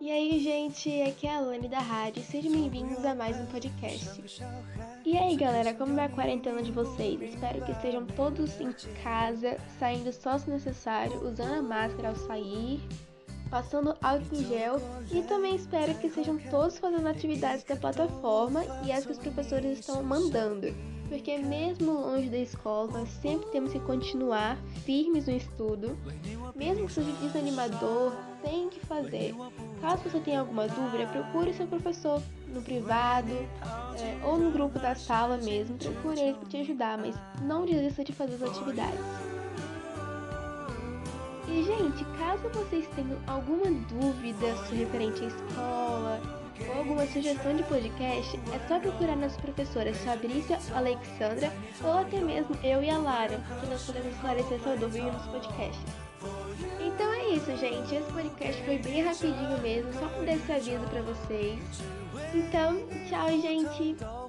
E aí, gente, aqui é a Alane da rádio, sejam bem-vindos a mais um podcast. E aí, galera, como é a quarentena de vocês? Espero que estejam todos em casa, saindo só se necessário, usando a máscara ao sair, passando álcool em gel e também espero que sejam todos fazendo atividades da plataforma e as que os professores estão mandando porque mesmo longe da escola, nós sempre temos que continuar firmes no estudo. Mesmo que seja desanimador, tem que fazer. Caso você tenha alguma dúvida, procure seu professor no privado é, ou no grupo da sala mesmo. Procure ele para te ajudar, mas não desista de fazer as atividades. Gente, caso vocês tenham alguma dúvida referente à escola, ou alguma sugestão de podcast, é só procurar nas professoras Fabrícia, Alexandra ou até mesmo eu e a Lara, que nós podemos esclarecer sua dúvida nos podcasts. Então é isso, gente. Esse podcast foi bem rapidinho mesmo, só dar esse aviso para vocês. Então, tchau, gente!